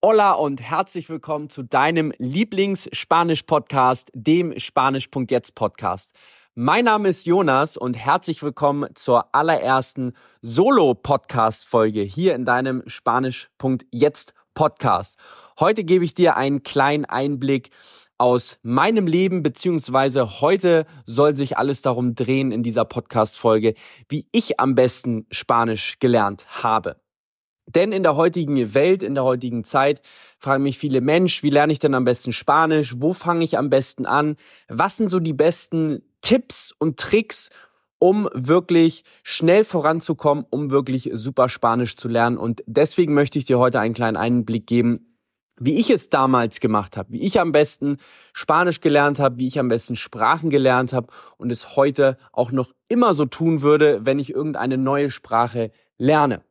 Hola und herzlich willkommen zu deinem Lieblings-Spanisch-Podcast, dem Spanisch.jetzt Podcast. Mein Name ist Jonas und herzlich willkommen zur allerersten Solo-Podcast-Folge hier in deinem Spanisch.jetzt Podcast. Heute gebe ich dir einen kleinen Einblick aus meinem Leben, beziehungsweise heute soll sich alles darum drehen in dieser Podcast-Folge, wie ich am besten Spanisch gelernt habe. Denn in der heutigen Welt, in der heutigen Zeit fragen mich viele Mensch, wie lerne ich denn am besten Spanisch? Wo fange ich am besten an? Was sind so die besten Tipps und Tricks, um wirklich schnell voranzukommen, um wirklich super Spanisch zu lernen? Und deswegen möchte ich dir heute einen kleinen Einblick geben, wie ich es damals gemacht habe, wie ich am besten Spanisch gelernt habe, wie ich am besten Sprachen gelernt habe und es heute auch noch immer so tun würde, wenn ich irgendeine neue Sprache lerne.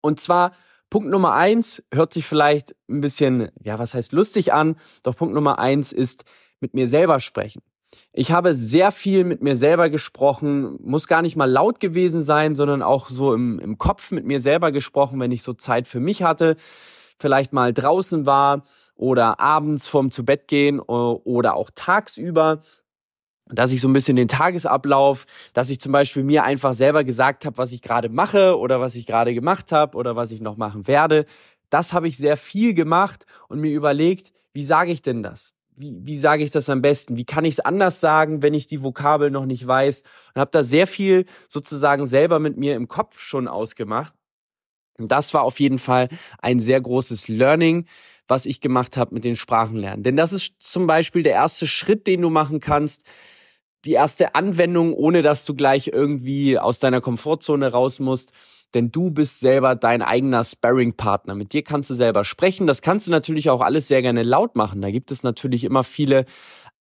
Und zwar Punkt Nummer eins hört sich vielleicht ein bisschen, ja, was heißt lustig an, doch Punkt Nummer eins ist mit mir selber sprechen. Ich habe sehr viel mit mir selber gesprochen, muss gar nicht mal laut gewesen sein, sondern auch so im, im Kopf mit mir selber gesprochen, wenn ich so Zeit für mich hatte, vielleicht mal draußen war oder abends vorm zu Bett gehen oder auch tagsüber dass ich so ein bisschen den Tagesablauf, dass ich zum Beispiel mir einfach selber gesagt habe, was ich gerade mache oder was ich gerade gemacht habe oder was ich noch machen werde. Das habe ich sehr viel gemacht und mir überlegt, wie sage ich denn das? Wie, wie sage ich das am besten? Wie kann ich es anders sagen, wenn ich die Vokabel noch nicht weiß? Und habe da sehr viel sozusagen selber mit mir im Kopf schon ausgemacht. Und das war auf jeden Fall ein sehr großes Learning, was ich gemacht habe mit den Sprachenlernen. Denn das ist zum Beispiel der erste Schritt, den du machen kannst, die erste Anwendung, ohne dass du gleich irgendwie aus deiner Komfortzone raus musst. Denn du bist selber dein eigener Sparring-Partner. Mit dir kannst du selber sprechen. Das kannst du natürlich auch alles sehr gerne laut machen. Da gibt es natürlich immer viele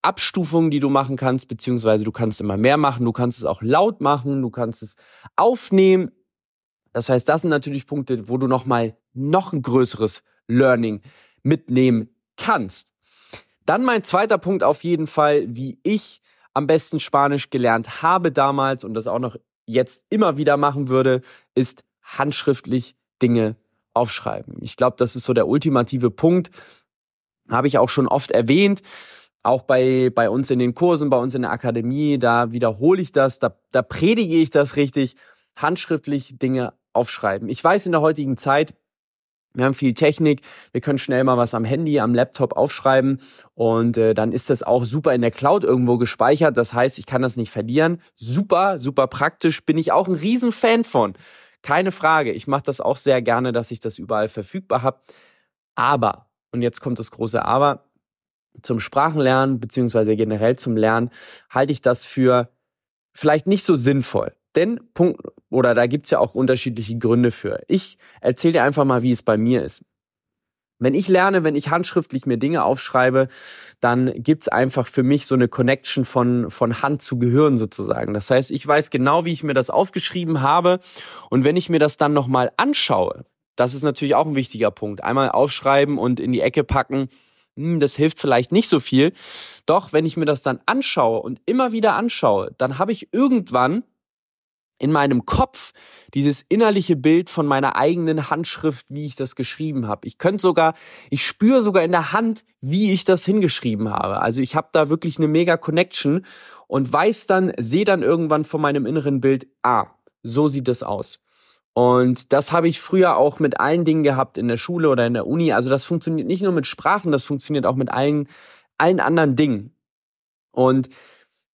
Abstufungen, die du machen kannst, beziehungsweise du kannst immer mehr machen. Du kannst es auch laut machen. Du kannst es aufnehmen. Das heißt, das sind natürlich Punkte, wo du nochmal noch ein größeres Learning mitnehmen kannst. Dann mein zweiter Punkt auf jeden Fall, wie ich am besten Spanisch gelernt habe damals und das auch noch jetzt immer wieder machen würde, ist handschriftlich Dinge aufschreiben. Ich glaube, das ist so der ultimative Punkt. Habe ich auch schon oft erwähnt. Auch bei, bei uns in den Kursen, bei uns in der Akademie, da wiederhole ich das, da, da predige ich das richtig. Handschriftlich Dinge aufschreiben. Ich weiß in der heutigen Zeit, wir haben viel Technik, wir können schnell mal was am Handy, am Laptop aufschreiben und äh, dann ist das auch super in der Cloud irgendwo gespeichert. Das heißt, ich kann das nicht verlieren. Super, super praktisch, bin ich auch ein Riesenfan von. Keine Frage, ich mache das auch sehr gerne, dass ich das überall verfügbar habe. Aber, und jetzt kommt das große Aber, zum Sprachenlernen beziehungsweise generell zum Lernen halte ich das für vielleicht nicht so sinnvoll. Denn Punkt, oder da gibt's ja auch unterschiedliche Gründe für. Ich erzähle dir einfach mal, wie es bei mir ist. Wenn ich lerne, wenn ich handschriftlich mir Dinge aufschreibe, dann gibt's einfach für mich so eine Connection von, von Hand zu Gehirn sozusagen. Das heißt, ich weiß genau, wie ich mir das aufgeschrieben habe. Und wenn ich mir das dann nochmal anschaue, das ist natürlich auch ein wichtiger Punkt. Einmal aufschreiben und in die Ecke packen, hm, das hilft vielleicht nicht so viel. Doch wenn ich mir das dann anschaue und immer wieder anschaue, dann habe ich irgendwann in meinem Kopf dieses innerliche Bild von meiner eigenen Handschrift, wie ich das geschrieben habe. Ich könnte sogar, ich spüre sogar in der Hand, wie ich das hingeschrieben habe. Also ich habe da wirklich eine mega Connection und weiß dann, sehe dann irgendwann von meinem inneren Bild, ah, so sieht das aus. Und das habe ich früher auch mit allen Dingen gehabt in der Schule oder in der Uni. Also das funktioniert nicht nur mit Sprachen, das funktioniert auch mit allen, allen anderen Dingen. Und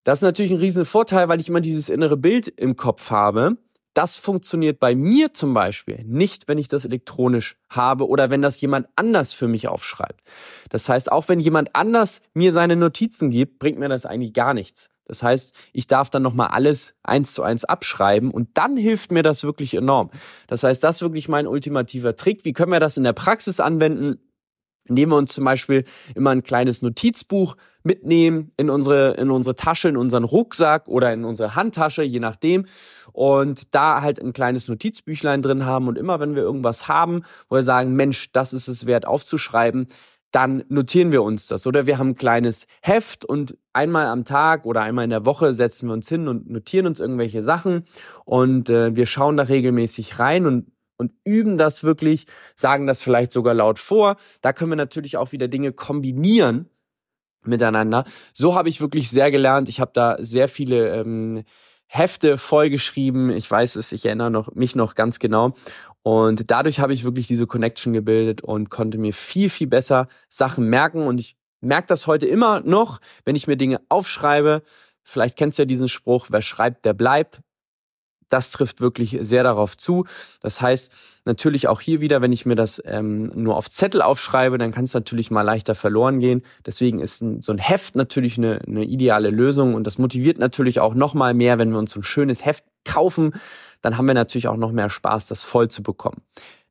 das ist natürlich ein riesen Vorteil, weil ich immer dieses innere Bild im Kopf habe. Das funktioniert bei mir zum Beispiel nicht, wenn ich das elektronisch habe oder wenn das jemand anders für mich aufschreibt. Das heißt, auch wenn jemand anders mir seine Notizen gibt, bringt mir das eigentlich gar nichts. Das heißt, ich darf dann nochmal alles eins zu eins abschreiben und dann hilft mir das wirklich enorm. Das heißt, das ist wirklich mein ultimativer Trick. Wie können wir das in der Praxis anwenden? Indem wir uns zum Beispiel immer ein kleines Notizbuch mitnehmen in unsere, in unsere Tasche, in unseren Rucksack oder in unsere Handtasche, je nachdem. Und da halt ein kleines Notizbüchlein drin haben. Und immer wenn wir irgendwas haben, wo wir sagen, Mensch, das ist es wert aufzuschreiben, dann notieren wir uns das. Oder wir haben ein kleines Heft und einmal am Tag oder einmal in der Woche setzen wir uns hin und notieren uns irgendwelche Sachen. Und äh, wir schauen da regelmäßig rein und und üben das wirklich, sagen das vielleicht sogar laut vor. Da können wir natürlich auch wieder Dinge kombinieren miteinander. So habe ich wirklich sehr gelernt. Ich habe da sehr viele ähm, Hefte vollgeschrieben. Ich weiß es, ich erinnere noch, mich noch ganz genau. Und dadurch habe ich wirklich diese Connection gebildet und konnte mir viel, viel besser Sachen merken. Und ich merke das heute immer noch, wenn ich mir Dinge aufschreibe. Vielleicht kennst du ja diesen Spruch, wer schreibt, der bleibt. Das trifft wirklich sehr darauf zu. Das heißt, natürlich auch hier wieder, wenn ich mir das ähm, nur auf Zettel aufschreibe, dann kann es natürlich mal leichter verloren gehen. Deswegen ist so ein Heft natürlich eine, eine ideale Lösung und das motiviert natürlich auch noch mal mehr, wenn wir uns so ein schönes Heft kaufen, dann haben wir natürlich auch noch mehr Spaß, das voll zu bekommen.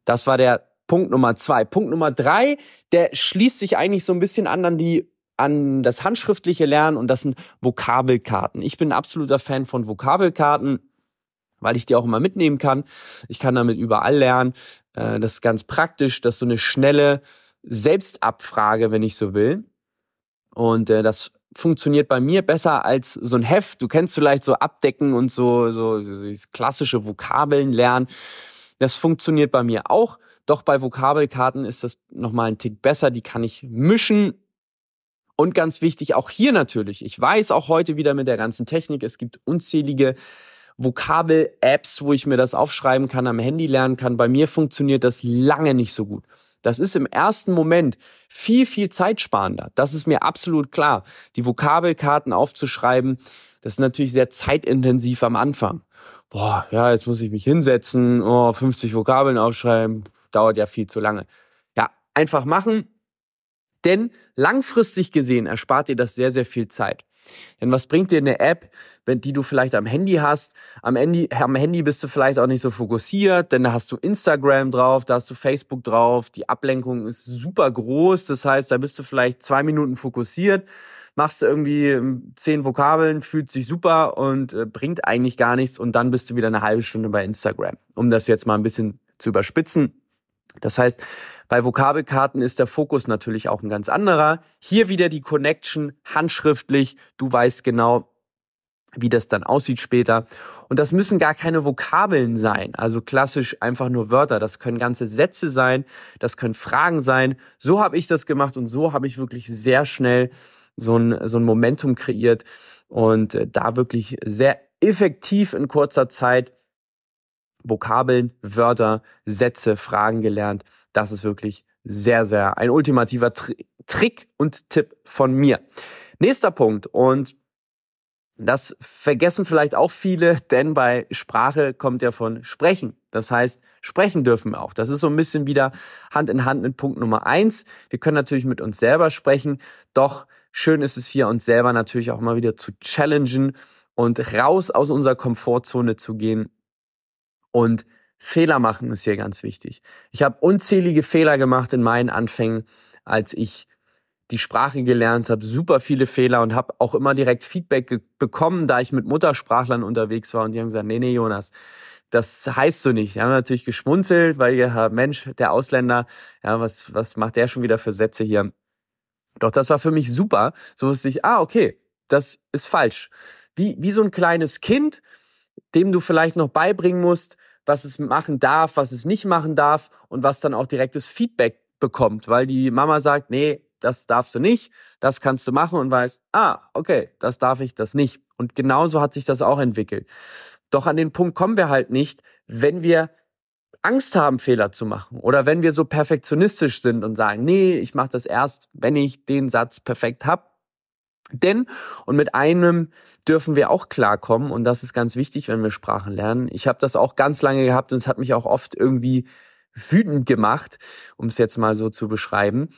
Das war der Punkt Nummer zwei. Punkt Nummer drei, der schließt sich eigentlich so ein bisschen an an die an das handschriftliche Lernen und das sind Vokabelkarten. Ich bin ein absoluter Fan von Vokabelkarten weil ich die auch immer mitnehmen kann. Ich kann damit überall lernen. Äh, das ist ganz praktisch, das ist so eine schnelle Selbstabfrage, wenn ich so will. Und äh, das funktioniert bei mir besser als so ein Heft. Du kennst vielleicht so Abdecken und so, so, dieses klassische Vokabeln lernen. Das funktioniert bei mir auch. Doch bei Vokabelkarten ist das nochmal ein Tick besser. Die kann ich mischen. Und ganz wichtig, auch hier natürlich. Ich weiß auch heute wieder mit der ganzen Technik, es gibt unzählige Vokabel-Apps, wo ich mir das aufschreiben kann, am Handy lernen kann. Bei mir funktioniert das lange nicht so gut. Das ist im ersten Moment viel, viel zeitsparender. Das ist mir absolut klar. Die Vokabelkarten aufzuschreiben, das ist natürlich sehr zeitintensiv am Anfang. Boah, ja, jetzt muss ich mich hinsetzen, oh, 50 Vokabeln aufschreiben, dauert ja viel zu lange. Ja, einfach machen, denn langfristig gesehen erspart dir das sehr, sehr viel Zeit. Denn was bringt dir eine App, wenn die du vielleicht am Handy hast? Am Handy, am Handy bist du vielleicht auch nicht so fokussiert, denn da hast du Instagram drauf, da hast du Facebook drauf, die Ablenkung ist super groß, das heißt, da bist du vielleicht zwei Minuten fokussiert, machst irgendwie ähm, zehn Vokabeln, fühlt sich super und äh, bringt eigentlich gar nichts und dann bist du wieder eine halbe Stunde bei Instagram. Um das jetzt mal ein bisschen zu überspitzen. Das heißt, bei Vokabelkarten ist der Fokus natürlich auch ein ganz anderer. Hier wieder die Connection handschriftlich. Du weißt genau, wie das dann aussieht später. Und das müssen gar keine Vokabeln sein, also klassisch einfach nur Wörter. Das können ganze Sätze sein, das können Fragen sein. So habe ich das gemacht und so habe ich wirklich sehr schnell so ein, so ein Momentum kreiert und äh, da wirklich sehr effektiv in kurzer Zeit Vokabeln, Wörter, Sätze, Fragen gelernt. Das ist wirklich sehr, sehr ein ultimativer Tri Trick und Tipp von mir. Nächster Punkt und das vergessen vielleicht auch viele, denn bei Sprache kommt ja von Sprechen. Das heißt, sprechen dürfen wir auch. Das ist so ein bisschen wieder Hand in Hand mit Punkt Nummer eins. Wir können natürlich mit uns selber sprechen, doch schön ist es hier, uns selber natürlich auch mal wieder zu challengen und raus aus unserer Komfortzone zu gehen und Fehler machen ist hier ganz wichtig. Ich habe unzählige Fehler gemacht in meinen Anfängen, als ich die Sprache gelernt habe, super viele Fehler und habe auch immer direkt Feedback bekommen, da ich mit Muttersprachlern unterwegs war und die haben gesagt, nee, nee, Jonas, das heißt so nicht. Die haben natürlich geschmunzelt, weil ja, Mensch, der Ausländer, ja, was, was macht der schon wieder für Sätze hier? Doch das war für mich super. So wusste ich, ah, okay, das ist falsch. Wie, wie so ein kleines Kind, dem du vielleicht noch beibringen musst, was es machen darf, was es nicht machen darf und was dann auch direktes Feedback bekommt, weil die Mama sagt, nee, das darfst du nicht, das kannst du machen und weiß, ah, okay, das darf ich, das nicht. Und genauso hat sich das auch entwickelt. Doch an den Punkt kommen wir halt nicht, wenn wir Angst haben, Fehler zu machen oder wenn wir so perfektionistisch sind und sagen, nee, ich mache das erst, wenn ich den Satz perfekt hab. Denn, und mit einem dürfen wir auch klarkommen, und das ist ganz wichtig, wenn wir Sprachen lernen. Ich habe das auch ganz lange gehabt und es hat mich auch oft irgendwie wütend gemacht, um es jetzt mal so zu beschreiben.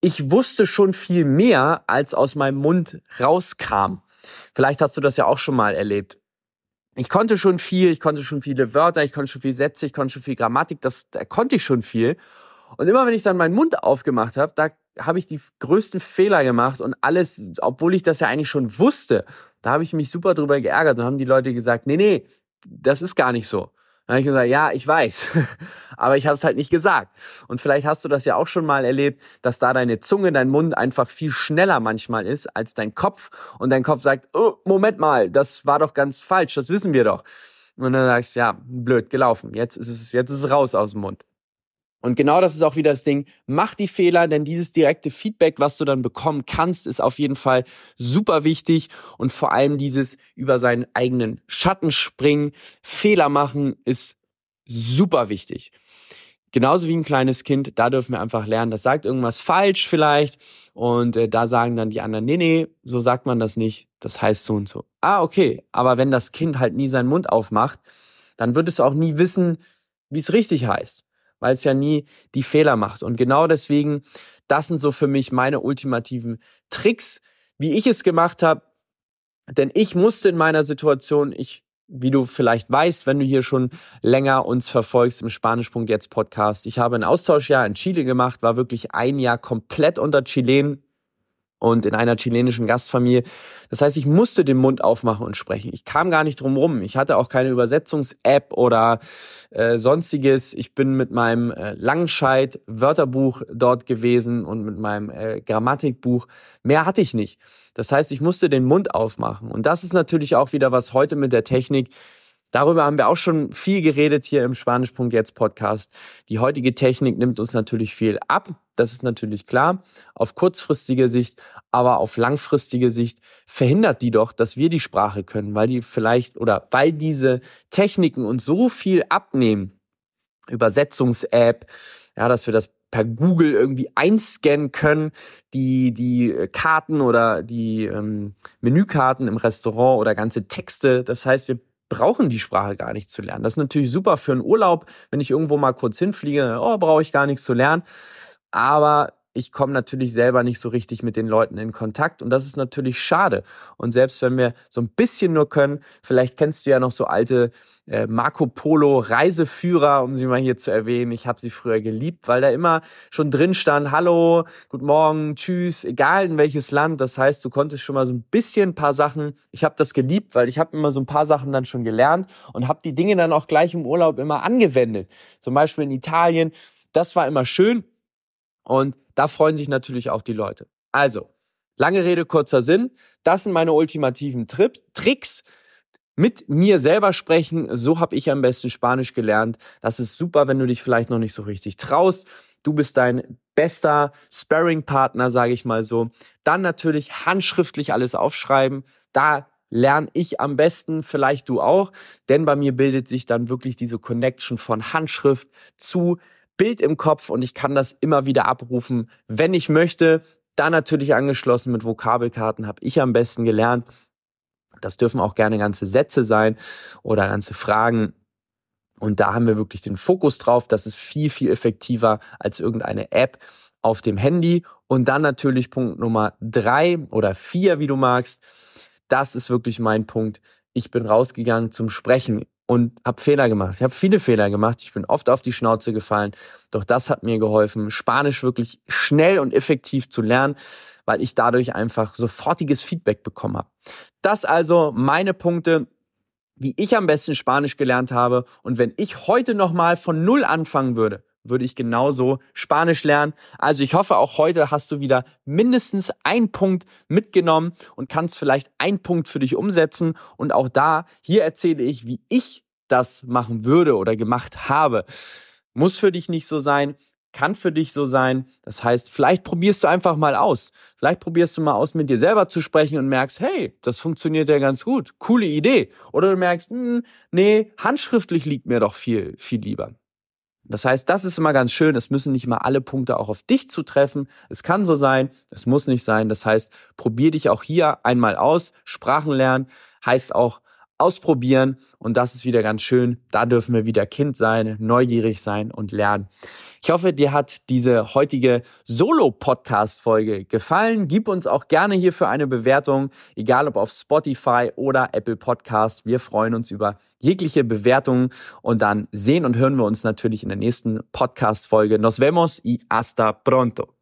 Ich wusste schon viel mehr, als aus meinem Mund rauskam. Vielleicht hast du das ja auch schon mal erlebt. Ich konnte schon viel, ich konnte schon viele Wörter, ich konnte schon viel Sätze, ich konnte schon viel Grammatik, das da konnte ich schon viel. Und immer wenn ich dann meinen Mund aufgemacht habe, da habe ich die größten Fehler gemacht und alles, obwohl ich das ja eigentlich schon wusste, da habe ich mich super drüber geärgert und haben die Leute gesagt, nee, nee, das ist gar nicht so. Dann habe ich gesagt, ja, ich weiß, aber ich habe es halt nicht gesagt. Und vielleicht hast du das ja auch schon mal erlebt, dass da deine Zunge, dein Mund einfach viel schneller manchmal ist als dein Kopf und dein Kopf sagt, oh, Moment mal, das war doch ganz falsch, das wissen wir doch. Und dann sagst du, ja, blöd gelaufen. Jetzt ist es, jetzt ist es raus aus dem Mund. Und genau das ist auch wieder das Ding. Mach die Fehler, denn dieses direkte Feedback, was du dann bekommen kannst, ist auf jeden Fall super wichtig. Und vor allem dieses über seinen eigenen Schatten springen, Fehler machen, ist super wichtig. Genauso wie ein kleines Kind, da dürfen wir einfach lernen, das sagt irgendwas falsch vielleicht und äh, da sagen dann die anderen, nee, nee, so sagt man das nicht, das heißt so und so. Ah, okay, aber wenn das Kind halt nie seinen Mund aufmacht, dann wird es auch nie wissen, wie es richtig heißt, weil es ja nie die Fehler macht. Und genau deswegen, das sind so für mich meine ultimativen Tricks, wie ich es gemacht habe. Denn ich musste in meiner Situation, ich wie du vielleicht weißt, wenn du hier schon länger uns verfolgst im Spanisch.jetzt Podcast. Ich habe ein Austauschjahr in Chile gemacht, war wirklich ein Jahr komplett unter Chilen und in einer chilenischen Gastfamilie. Das heißt, ich musste den Mund aufmachen und sprechen. Ich kam gar nicht drum rum. Ich hatte auch keine Übersetzungs-App oder äh, sonstiges. Ich bin mit meinem äh, Langenscheid-Wörterbuch dort gewesen und mit meinem äh, Grammatikbuch. Mehr hatte ich nicht. Das heißt, ich musste den Mund aufmachen. Und das ist natürlich auch wieder was heute mit der Technik Darüber haben wir auch schon viel geredet hier im Spanisch.jetzt Podcast. Die heutige Technik nimmt uns natürlich viel ab. Das ist natürlich klar. Auf kurzfristige Sicht, aber auf langfristige Sicht verhindert die doch, dass wir die Sprache können, weil die vielleicht oder weil diese Techniken uns so viel abnehmen. Übersetzungs-App, ja, dass wir das per Google irgendwie einscannen können, die, die Karten oder die ähm, Menükarten im Restaurant oder ganze Texte. Das heißt, wir brauchen die Sprache gar nicht zu lernen. Das ist natürlich super für einen Urlaub, wenn ich irgendwo mal kurz hinfliege, oh, brauche ich gar nichts zu lernen. Aber ich komme natürlich selber nicht so richtig mit den Leuten in Kontakt und das ist natürlich schade. Und selbst wenn wir so ein bisschen nur können, vielleicht kennst du ja noch so alte äh, Marco Polo Reiseführer, um sie mal hier zu erwähnen. Ich habe sie früher geliebt, weil da immer schon drin stand, hallo, guten Morgen, tschüss, egal in welches Land. Das heißt, du konntest schon mal so ein bisschen ein paar Sachen. Ich habe das geliebt, weil ich habe immer so ein paar Sachen dann schon gelernt und habe die Dinge dann auch gleich im Urlaub immer angewendet. Zum Beispiel in Italien. Das war immer schön. Und da freuen sich natürlich auch die Leute. Also, lange Rede, kurzer Sinn. Das sind meine ultimativen Tri Tricks. Mit mir selber sprechen, so habe ich am besten Spanisch gelernt. Das ist super, wenn du dich vielleicht noch nicht so richtig traust. Du bist dein bester Sparring-Partner, sage ich mal so. Dann natürlich handschriftlich alles aufschreiben. Da lerne ich am besten, vielleicht du auch, denn bei mir bildet sich dann wirklich diese Connection von Handschrift zu Bild im Kopf und ich kann das immer wieder abrufen, wenn ich möchte. Da natürlich angeschlossen mit Vokabelkarten habe ich am besten gelernt. Das dürfen auch gerne ganze Sätze sein oder ganze Fragen. Und da haben wir wirklich den Fokus drauf. Das ist viel, viel effektiver als irgendeine App auf dem Handy. Und dann natürlich Punkt Nummer drei oder vier, wie du magst. Das ist wirklich mein Punkt. Ich bin rausgegangen zum Sprechen und habe Fehler gemacht. Ich habe viele Fehler gemacht. Ich bin oft auf die Schnauze gefallen. Doch das hat mir geholfen, Spanisch wirklich schnell und effektiv zu lernen, weil ich dadurch einfach sofortiges Feedback bekommen habe. Das also meine Punkte, wie ich am besten Spanisch gelernt habe. Und wenn ich heute nochmal von Null anfangen würde, würde ich genauso Spanisch lernen. Also ich hoffe, auch heute hast du wieder mindestens einen Punkt mitgenommen und kannst vielleicht einen Punkt für dich umsetzen. Und auch da, hier erzähle ich, wie ich das machen würde oder gemacht habe. Muss für dich nicht so sein, kann für dich so sein. Das heißt, vielleicht probierst du einfach mal aus. Vielleicht probierst du mal aus, mit dir selber zu sprechen und merkst, hey, das funktioniert ja ganz gut. Coole Idee. Oder du merkst, hm, nee, handschriftlich liegt mir doch viel, viel lieber. Das heißt, das ist immer ganz schön. Es müssen nicht mal alle Punkte auch auf dich zutreffen. Es kann so sein, es muss nicht sein. Das heißt, probier dich auch hier einmal aus. Sprachen lernen heißt auch ausprobieren und das ist wieder ganz schön. Da dürfen wir wieder Kind sein, neugierig sein und lernen. Ich hoffe, dir hat diese heutige Solo-Podcast-Folge gefallen. Gib uns auch gerne hierfür eine Bewertung, egal ob auf Spotify oder Apple Podcast. Wir freuen uns über jegliche Bewertungen und dann sehen und hören wir uns natürlich in der nächsten Podcast-Folge. Nos vemos y hasta pronto.